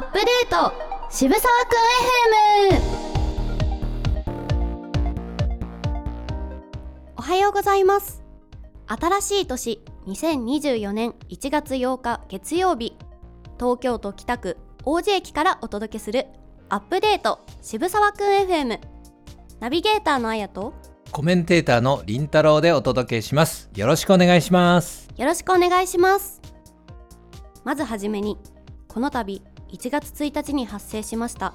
アップデート。渋沢くん FM おはようございます。新しい年2024年1月8日月曜日。東京都北区王子駅からお届けするアップデート。渋沢くん FM ナビゲーターのあやとコメンテーターのりんたろうでお届けします。よろしくお願いします。よろしくお願いします。まずはじめにこの度1月1日に発生しました。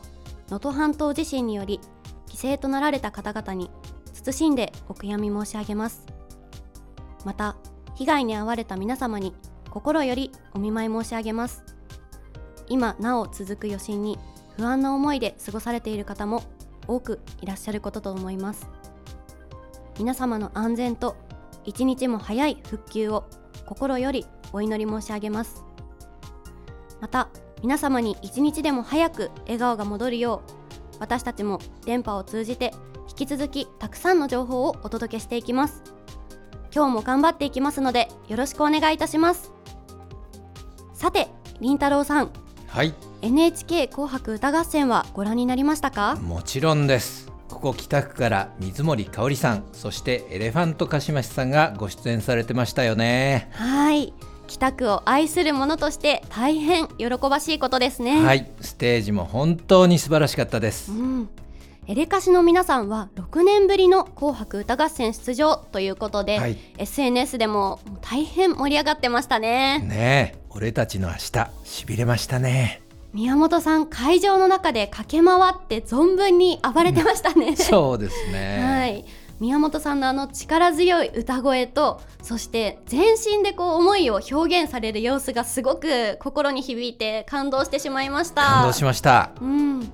能登半島地震により犠牲となられた方々に謹んでお悔やみ申し上げます。また被害に遭われた皆様に心よりお見舞い申し上げます。今なお続く余震に不安な思いで過ごされている方も多くいらっしゃることと思います。皆様の安全と一日も早い復旧を心よりお祈り申し上げます。また皆様に一日でも早く笑顔が戻るよう私たちも電波を通じて引き続きたくさんの情報をお届けしていきます。今日も頑張っていきますのでよろしくお願いいたします。さてりんたろうさん。はい。NHK 紅白歌合戦はご覧になりましたか？もちろんです。ここ北区から水森かおりさんそしてエレファントカシマシさんがご出演されてましたよね。はい北区を愛する者として大変喜ばしいことですね。はい。ステージも本当に素晴らしかったです。うん。エレカシの皆さんは6年ぶりの紅白歌合戦出場ということで、はい。SNS でも大変盛り上がってましたね。ねえ。俺たちの明日しびれましたね。宮本さん会場の中で駆け回って存分に暴れてましたね、そうですね。はい宮本さんのあの力強い歌声とそして全身でこう思いを表現される様子がすごく心に響いて感動してしまいました。感動しました。うん。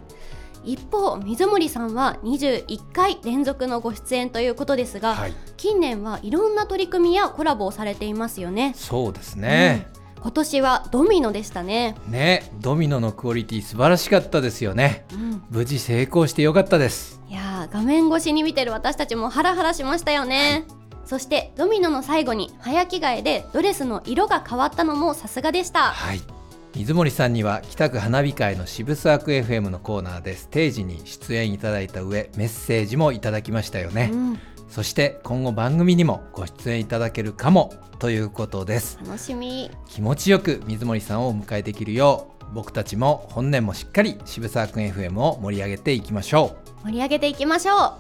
一方水森さんは21回連続のご出演ということですが、はい。近年はいろんな取り組みやコラボをされていますよね。そうですね、今年はドミノでしたね、ねドミノのクオリティ素晴らしかったですよね。うん、無事成功してよかったです。いやー画面越しに見てる私たちもハラハラしましたよね、そしてドミノの最後に早着替えでドレスの色が変わったのもさすがでした。はい。水森さんには北区花火会の渋沢区 FM のコーナーでステージに出演いただいた上メッセージもいただきましたよね、うん、そして今後番組にもご出演いただけるかもということです。楽しみ。気持ちよく水森さんをお迎えできるよう僕たちも本年もしっかり渋沢区 FM を盛り上げていきましょ盛り上げていきましょ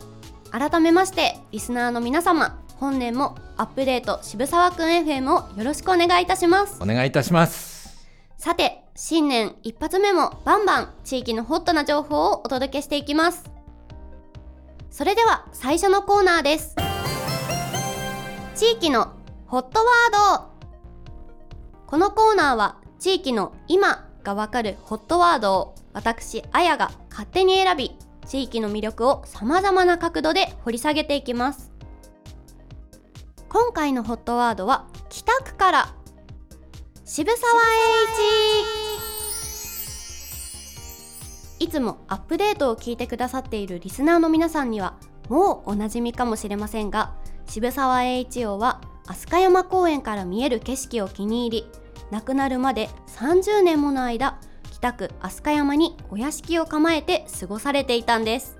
う。改めましてリスナーの皆様本年もアップデート渋沢くん FM をよろしくお願いいたします。うお願いいたします。さて新年一発目もバンバン地域のホットな情報をお届けしていきます。それでは最初のコーナーです。地域のホットワード。このコーナーは地域の今がわかるホットワードを私あやが勝手に選び地域の魅力を様々な角度で掘り下げていきます。今回のホットワードは北区から。渋沢栄一。いつもアップデートを聞いてくださっているリスナーの皆さんにはもうおなじみかもしれませんが渋沢栄一王は飛鳥山公園から見える景色を気に入り亡くなるまで30年もの間北区飛鳥山にお屋敷を構えて過ごされていたんです。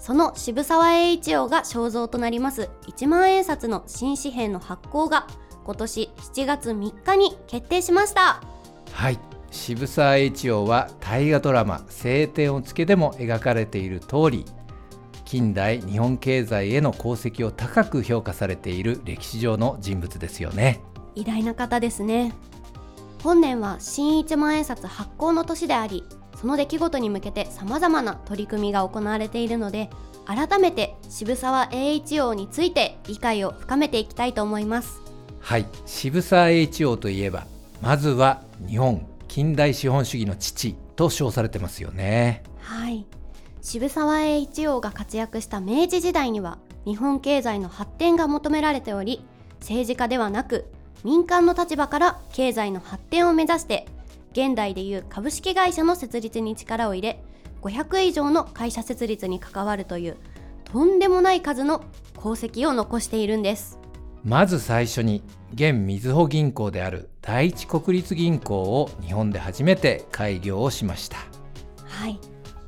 その渋沢栄一王が肖像となります1万円札の新紙幣の発行が今年7月3日に決定しました。はい。渋沢栄一郎は大河ドラマ「青天を衝け」でも描かれている通り近代日本経済への功績を高く評価されている歴史上の人物ですよね。偉大な方ですね本年は新一万円札発行の年でありその出来事に向けて様々な取り組みが行われているので改めて渋沢栄一王について理解を深めていきたいと思います。はい。渋沢栄一郎といえばまずは日本近代資本主義の父と称されてますよね。はい。渋沢栄一王が活躍した明治時代には日本経済の発展が求められており政治家ではなく民間の立場から経済の発展を目指して現代でいう株式会社の設立に力を入れ500以上の会社設立に関わるというとんでもない数の功績を残しているんです。まず最初に現みずほ銀行である第一国立銀行を日本で初めて開業をしました。はい。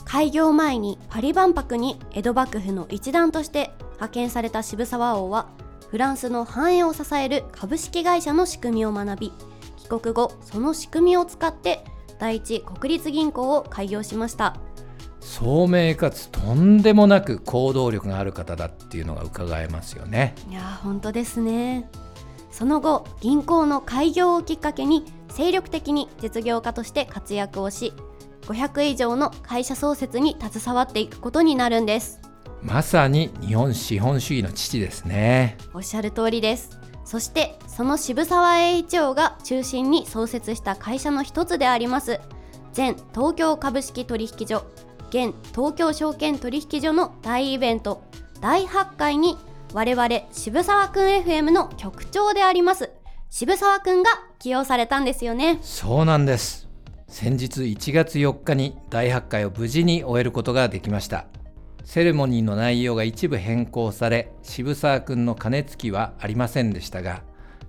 開業前にパリ万博に江戸幕府の一団として派遣された渋沢王はフランスの繁栄を支える株式会社の仕組みを学び帰国後その仕組みを使って第一国立銀行を開業しました。聡明かつとんでもなく行動力がある方だっていうのが伺えますよね。いやー本当ですね。その後銀行の開業をきっかけに精力的に実業家として活躍をし500以上の会社創設に携わっていくことになるんですまさに日本資本主義の父ですね。おっしゃる通りです。そしてその渋沢栄一郎が中心に創設した会社の一つであります。前東京株式取引所現東京証券取引所の大イベント第8回に我々渋沢くん FM の局長であります渋沢くんが起用されたんですよね。そうなんです。先日1月4日に第8回を無事に終えることができましたセレモニーの内容が一部変更され渋沢くんの鐘つきはありませんでしたが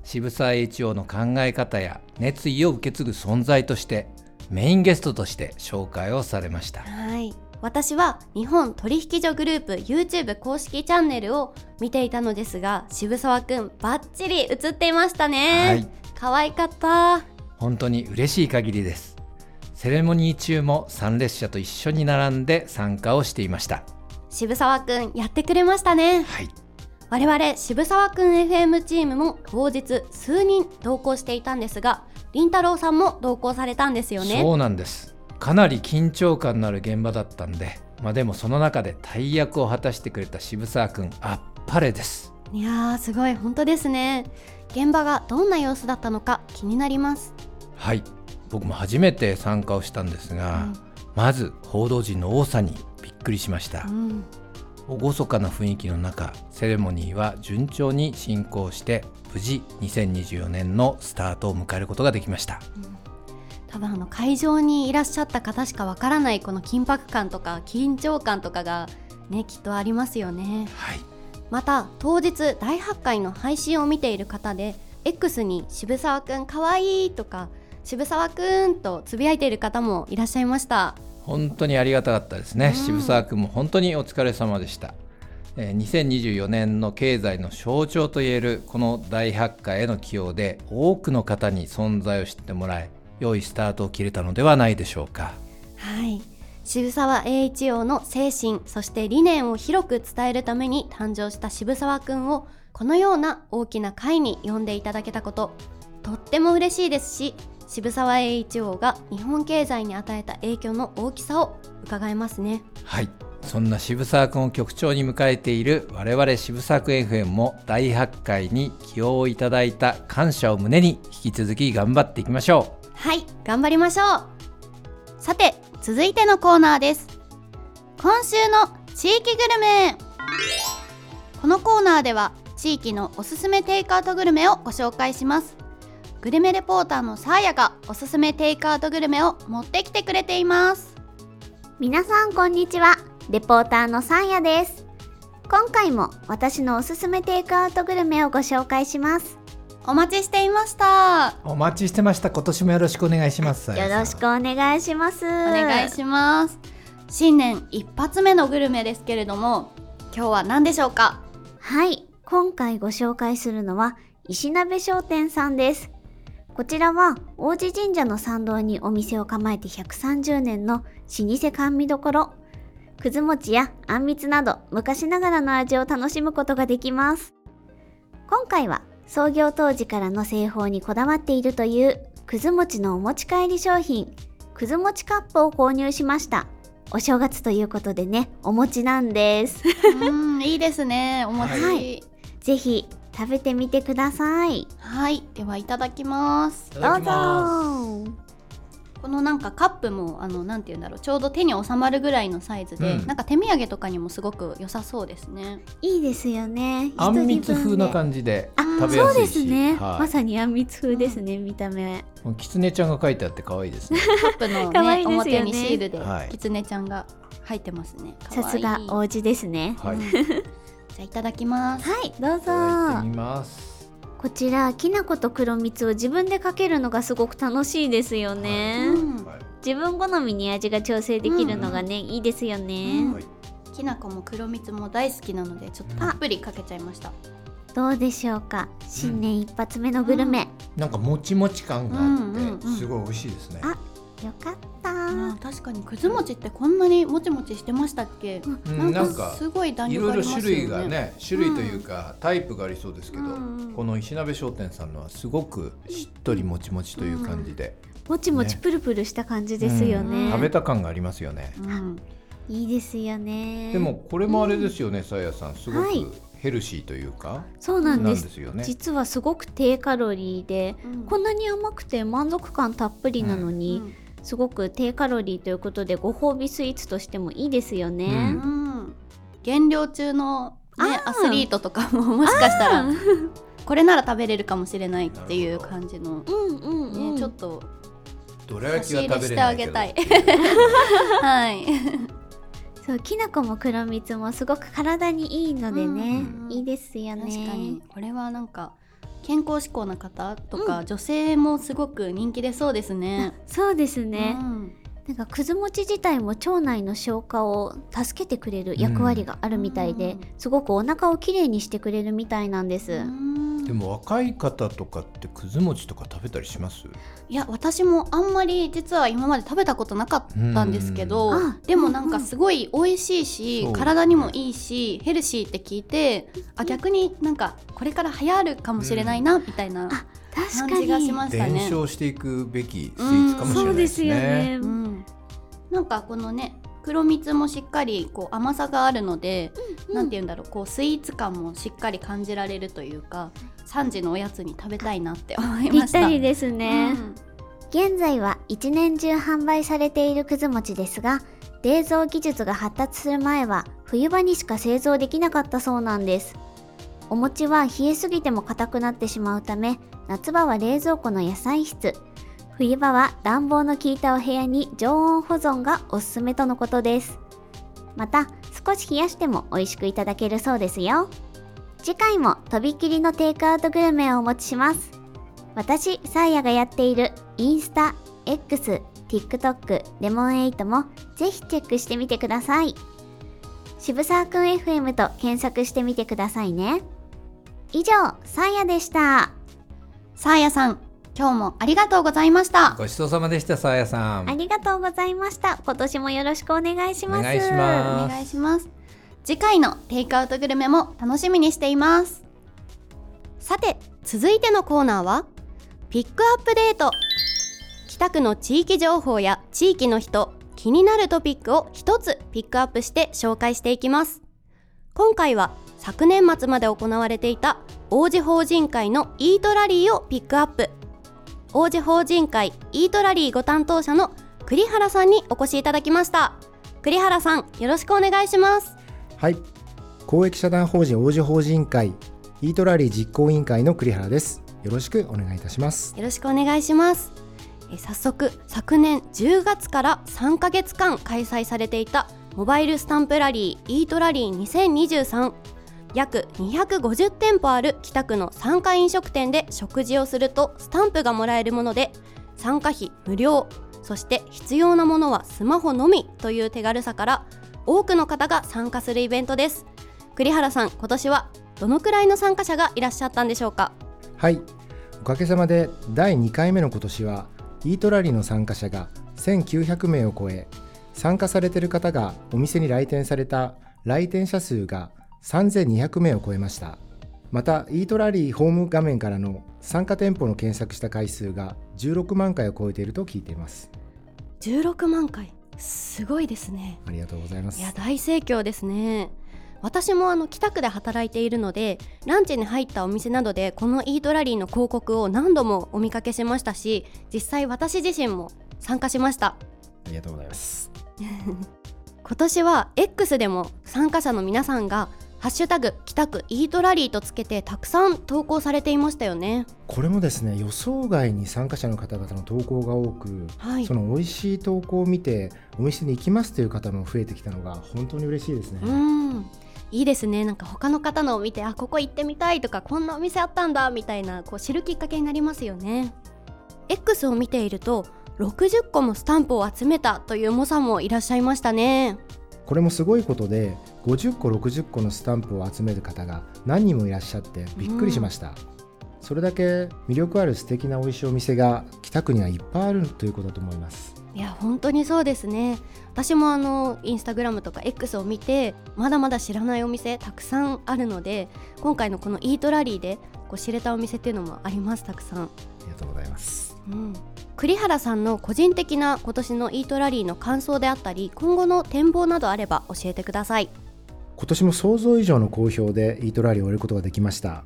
渋沢栄一郎の考え方や熱意を受け継ぐ存在としてメインゲストとして紹介をされました。はい。私は日本取引所グループ YouTube 公式チャンネルを見ていたのですが渋沢くんバッチリ映っていましたね、はい。可愛かった。本当に嬉しい限りです。セレモニー中も参列者と一緒に並んで参加をしていました渋沢くんやってくれましたね。はい。我々渋沢くん FM チームも当日数人同行していたんですがりんたろーさんも同行されたんですよね。そうなんです。かなり緊張感のある現場だったんでまあでもその中で大役を果たしてくれた渋沢くんあっぱれです。いやーすごい。本当ですね。現場がどんな様子だったのか気になります。はい。僕も初めて参加をしたんですが、まず報道陣の多さにびっくりしました。うん、厳かな雰囲気の中セレモニーは順調に進行して無事2024年のスタートを迎えることができました。多分あの会場にいらっしゃった方しかわからないこの緊迫感とか緊張感とかがねきっとありますよね。はい。また当日第8回の配信を見ている方で X に渋沢くんかわいいとか渋沢くんとつぶやいている方もいらっしゃいました。本当にありがたかったですね、うん。渋沢君も本当にお疲れ様でした、えー2024年の経済の象徴といえるこの第8回への起用で多くの方に存在を知ってもらい良いスタートを切れたのではないでしょうか。はい。渋沢栄一郎の精神そして理念を広く伝えるために誕生した渋沢くんをこのような大きな会に呼んでいただけたこととっても嬉しいですし渋沢栄一郎が日本経済に与えた影響の大きさを伺えますね。はい。そんな渋沢君を局長に迎えている我々渋沢君 FM も第8回に起用いただいた感謝を胸に引き続き頑張っていきましょはい。頑張りましょう。さて続いてのコーナーです。今週の地域グルメ。このコーナーでは地域のおすすめテイクアウトグルメをご紹介しますグルメレポーターのサーヤがおすすめテイクアウトグルメを持ってきてくれています。皆さんこんにちは。レポーターのサンヤです。今回も私のおすすめテイクアウトグルメをご紹介します。お待ちしていました。うお待ちしてました。今年もよろしくお願いします。よろしくお願いします。おお願いします。新年一発目のグルメですけれども今日は何でしょうか？はい。今回ご紹介するのは石鍋商店さんですこちらは王子神社の参道にお店を構えて130年の老舗甘味どころくず餅やあんみつなど昔ながらの味を楽しむことができます。今回は創業当時からの製法にこだわっているというくず餅のお持ち帰り商品。くず餅カップを購入しました。お正月ということでねお餅なんです。うんいいですねお餅。ははい。ぜひ食べてみてください。い。ではいただきます。どうぞ。このなんかカップもあのなんて言うんだろう。ちょうど手に収まるぐらいのサイズで、うん。なんか手土産とかにもすごく良さそうですね。いいですよね。あんみつ風なじ感じであ食べやすいし。そうですね、はい。まさにあんみつ風ですね、見た目。きつねちゃんが書いてあって可愛いですね。カップの、ねね。表にシールではい。きつねちゃんが入ってますね。さすがお家ですね。はいい じゃあいただきます。はいどうぞ。ただいてみます。こちらきな粉と黒蜜を自分でかけるのがすごく楽しいですよね、うんはい。自分好みに味が調整できるのがね、いいですよね、うん。はい。きな粉も黒蜜も大好きなのでちょっとたっぷりかけちゃいました。どうでしょうか？新年一発目のグルメ、なんかもちもち感があうんうんうんってすごい美味しいですね。あよかった、あ確かにくず餅ってこんなにもちもちしてましたっけ、うん。なんかすごい弾いろいろ力ありますよね。種類がね種類というか、タイプがありそうですけど、うんうんこの石鍋商店さんのはすごくしっとりもちもちという感じで、もちもちねプルプルした感じですよね、うん。食べた感がありますよね。うん。いいですよね。でもこれもあれですよね、さやさん。すごくはいヘルシーというか、そうなんですよね。実はすごく低カロリーでうん。こんなに甘くて満足感たっぷりなのに、うんすごく低カロリーということでご褒美スイーツとしてもいいですよね、うん。減量中の、ね、アスリートとかももしかしたらこれなら食べれるかもしれないっていう感じの、うんうんうん、ね、ちょっとどら焼きは差し入れして食べれないけど。あげたい。はい。そうきな粉も黒蜜もすごく体にいいのでね、うん。いいですよね。確かに。これはなんか健康志向な方とか、女性もすごく人気出そうですね。そうですね、うんなんかくず餅自体も腸内の消化を助けてくれる役割があるみたいで、うん。すごくお腹をきれいにしてくれるみたいなんです、うん。でも若い方とかってくず餅とか食べたりします？いや私もあんまり実は今まで食べたことなかったんですけど、でもなんかすごい美味しいし、体にもいいしヘルシーって聞いてあ逆になんかこれから流行るかもしれないな、みたいなあ確かに。感じがしました伝ね。承していくべきスイーツかもしれないですそうですよね。なんかこのね黒蜜もしっかりこう甘さがあるので、なんて言うんだろうこうスイーツ感もしっかり感じられるというか3時のおやつに食べたいなって思いぴっました。たりですね、うん。現在は一年中販売されているくず餅ですが冷蔵技術が発達する前は冬場にしか製造できなかったそうなんです。お餅は冷えすぎても硬くなってしまうため夏場は冷蔵庫の野菜室冬場は暖房の効いたお部屋に常温保存がおすすめとのことですまた少し冷やしても美味しくいただけるそうですよ次回もとびきりのテイクアウトグルメをお持ちします私、サーヤがやっているインスタ、X、TikTok、レモンエイトもぜひチェックしてみてください。渋沢くん FM と検索してみてくださいね。以上、サーヤでした。さあやさん今日もありがとうございました。ごちそうさまでしたさあやさん。ありがとうございました。今年もよろしくお願いします。お願いしますお願いします次回のテイクアウトグルメも楽しみにしていますさて続いてのコーナーはピックアップデート北区の地域情報や地域の人気になるトピックを一つピックアップして紹介していきます今回は昨年末まで行われていた王子法人会のイートラリーをピックアップ王子法人会イートラリーご担当者の栗原さんにお越しいただきました。栗原さんよろしくお願いします。はい。公益社団法人王子法人会イートラリー実行委員会の栗原です。よろしくお願いいたします。よろしくお願いします。え早速昨年10月から3ヶ月間開催されていたモバイルスタンプラリーイートラリー2023約250店舗ある北区の参加飲食店で食事をするとスタンプがもらえるもので参加費無料そして必要なものはスマホのみという手軽さから多くの方が参加するイベントです。栗原さん今年はどのくらいの参加者がいらっしゃったんでしょうか？はい。おかげさまで第2回目の今年はイートラリーの参加者が1900名を超え参加されている方がお店に来店された来店者数が3200名を超えました。またイートラリーホーム画面からの参加店舗の検索した回数が16万回を超えていると聞いています。16万回？すごいですね。ありがとうございます。いや大盛況ですね。私もあの北区で働いているのでランチに入ったお店などでこのイートラリーの広告を何度もお見かけしましたし実際私自身も参加しました。ありがとうございます。今年は X でも参加者の皆さんがハッシュタグ北区イートラリーとつけてたくさん投稿されていましたよね。これもですね予想外に参加者の方々の投稿が多く、はい。その美味しい投稿を見てお店に行きますという方も増えてきたのが本当に嬉しいですね、うん。いいですね。なんか他の方のを見てあここ行ってみたいとかこんなお店あったんだみたいなこう知るきっかけになりますよね。X を見ていると60個もスタンプを集めたという猛者もいらっしゃいましたねこれもすごいことで50個60個のスタンプを集める方が何人もいらっしゃってびっくりしました、うん、それだけ魅力ある素敵な美味しいお店が北区にはいっぱいあるということだと思います。いや本当にそうですね。私もあのインスタグラムとか X を見てまだまだ知らないお店たくさんあるので今回のこのイートラリーでこう知れたお店っていうのもありますたくさん。ありがとうございます、うん、栗原さんの個人的な今年のイートラリーの感想であったり今後の展望などあれば教えてください。今年も想像以上の好評でイートラリーを終えることができました。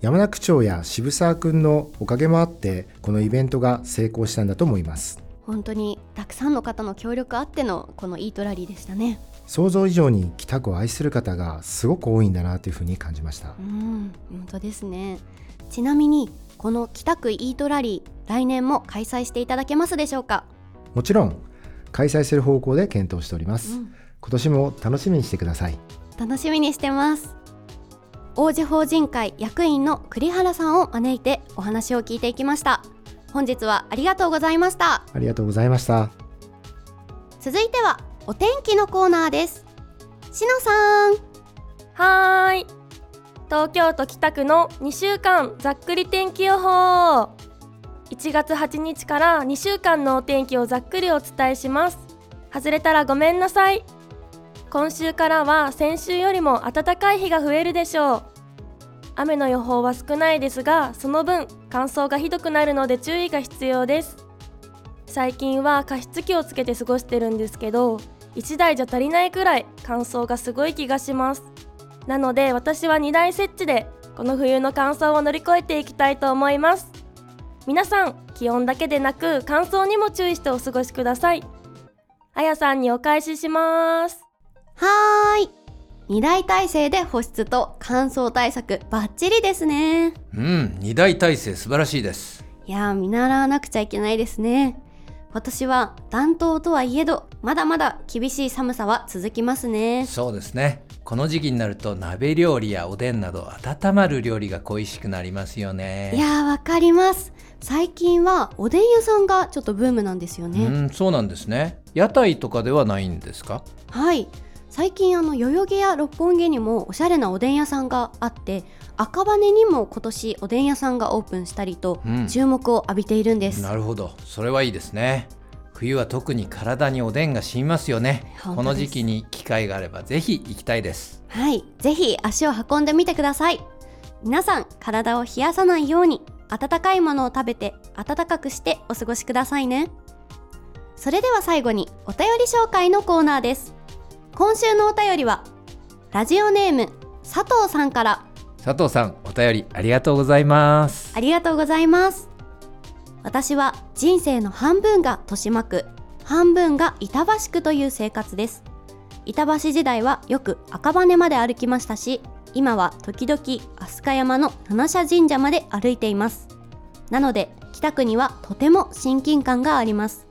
山中区長や渋沢君のおかげもあってこのイベントが成功したんだと思います。本当にたくさんの方の協力あってのこのイートラリーでしたね想像以上に北区を愛する方がすごく多いんだなというふうに感じました。うん本当ですね。ちなみにこの北区イートラリー来年も開催していただけますでしょうか？もちろん開催する方向で検討しております、うん、今年も楽しみにしてください。楽しみにしてます。王子法人会役員の栗原さんを招いてお話を聞いていきました。本日はありがとうございました。ありがとうございました。続いてはお天気のコーナーです。しのさん。はーい。東京都北区の2週間ざっくり天気予報。1月8日から2週間のお天気をざっくりお伝えします。外れたらごめんなさい。今週からは先週よりも暖かい日が増えるでしょう。雨の予報は少ないですがその分乾燥がひどくなるので注意が必要です。最近は加湿器をつけて過ごしてるんですけど1台じゃ足りないくらい乾燥がすごい気がします。なので私は2台設置でこの冬の乾燥を乗り越えていきたいと思います。皆さん気温だけでなく乾燥にも注意してお過ごしください。あやさんにお返しします。はーい。2大体制で保湿と乾燥対策バッチリですね。うん2大体制素晴らしいです。いや見習わなくちゃいけないですね今年は暖冬とはいえどまだまだ厳しい寒さは続きますね。そうですね。この時期になると鍋料理やおでんなど温まる料理が恋しくなりますよね。いやわかります。最近はおでん屋さんがちょっとブームなんですよね。うんそうなんですね。屋台とかではないんですか？はい。最近あの代々木や六本木にもおしゃれなおでん屋さんがあって赤羽にも今年おでん屋さんがオープンしたりと、注目を浴びているんです。なるほど。それはいいですね。冬は特に体におでんが染みますよね。この時期に機会があればぜひ行きたいです。はい。ぜひ足を運んでみてください。皆さん体を冷やさないように温かいものを食べて温かくしてお過ごしくださいね。それでは最後にお便り紹介のコーナーです。今週のお便りはラジオネーム佐藤さんから佐藤さんお便りありがとうございます。ありがとうございます。私は人生の半分が豊島区半分が板橋区という生活です。板橋時代はよく赤羽まで歩きましたし今は時々飛鳥山の七社神社まで歩いています。なので北区にはとても親近感があります。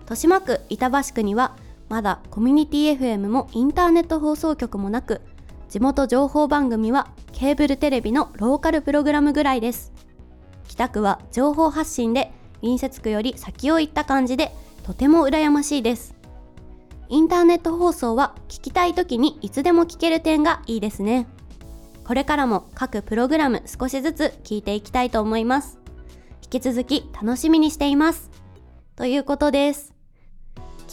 豊島区板橋区にはまだコミュニティ FM もインターネット放送局もなく地元情報番組はケーブルテレビのローカルプログラムぐらいです北区は情報発信で隣接区より先を行った感じでとても羨ましいですインターネット放送は聞きたい時にいつでも聞ける点がいいですねこれからも各プログラム少しずつ聞いていきたいと思います。引き続き楽しみにしています。ということです。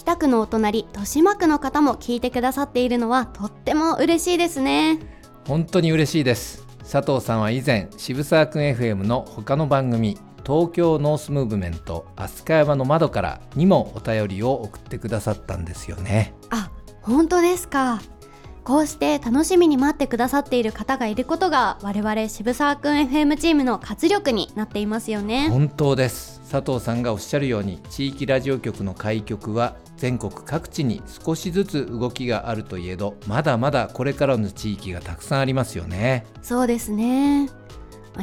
北区のお隣、豊島区の方も聞いてくださっているのはとっても嬉しいですね。本当に嬉しいです。佐藤さんは以前、渋沢区 FM の他の番組、東京ノースムーブメント飛鳥山の窓からにもお便りを送ってくださったんですよね。あ、本当ですか。こうして楽しみに待ってくださっている方がいることが我々渋沢くん FM チームの活力になっていますよね本当です佐藤さんがおっしゃるように地域ラジオ局の開局は全国各地に少しずつ動きがあるといえどまだまだこれからの地域がたくさんありますよね。そうですね。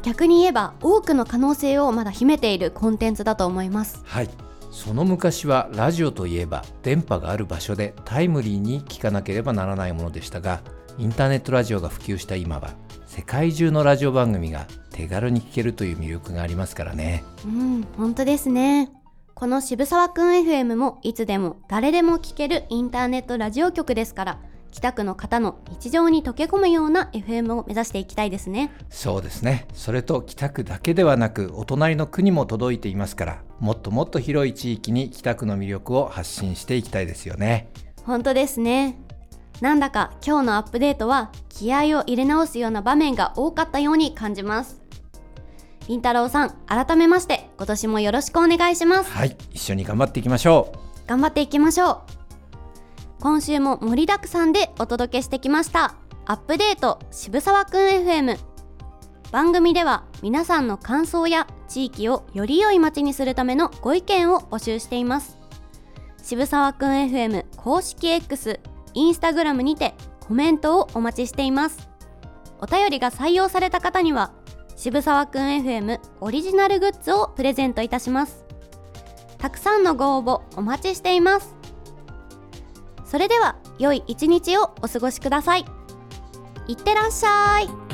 逆に言えば多くの可能性をまだ秘めているコンテンツだと思います。はい。その昔はラジオといえば電波がある場所でタイムリーに聞かなければならないものでしたがインターネットラジオが普及した今は世界中のラジオ番組が手軽に聞けるという魅力がありますからね。うん本当ですねこの渋沢くん FM もいつでも誰でも聞けるインターネットラジオ局ですから北区の方の日常に溶け込むような FM を目指していきたいですね。そうですね。それと北区だけではなくお隣の区にも届いていますからもっともっと広い地域に北区の魅力を発信していきたいですよね。本当ですね。なんだか今日のアップデートは気合を入れ直すような場面が多かったように感じますりんたろうさん改めまして今年もよろしくお願いします。はい一緒に頑張っていきましょう。頑張っていきましょう。今週も盛りだくさんでお届けしてきました。アップデート渋沢くん FM 番組では皆さんの感想や地域をより良い街にするためのご意見を募集しています。渋沢くん FM 公式 X インスタグラムにてコメントをお待ちしています。お便りが採用された方には渋沢くん FM オリジナルグッズをプレゼントいたします。たくさんのご応募お待ちしています。それでは良い一日をお過ごしください。いってらっしゃい。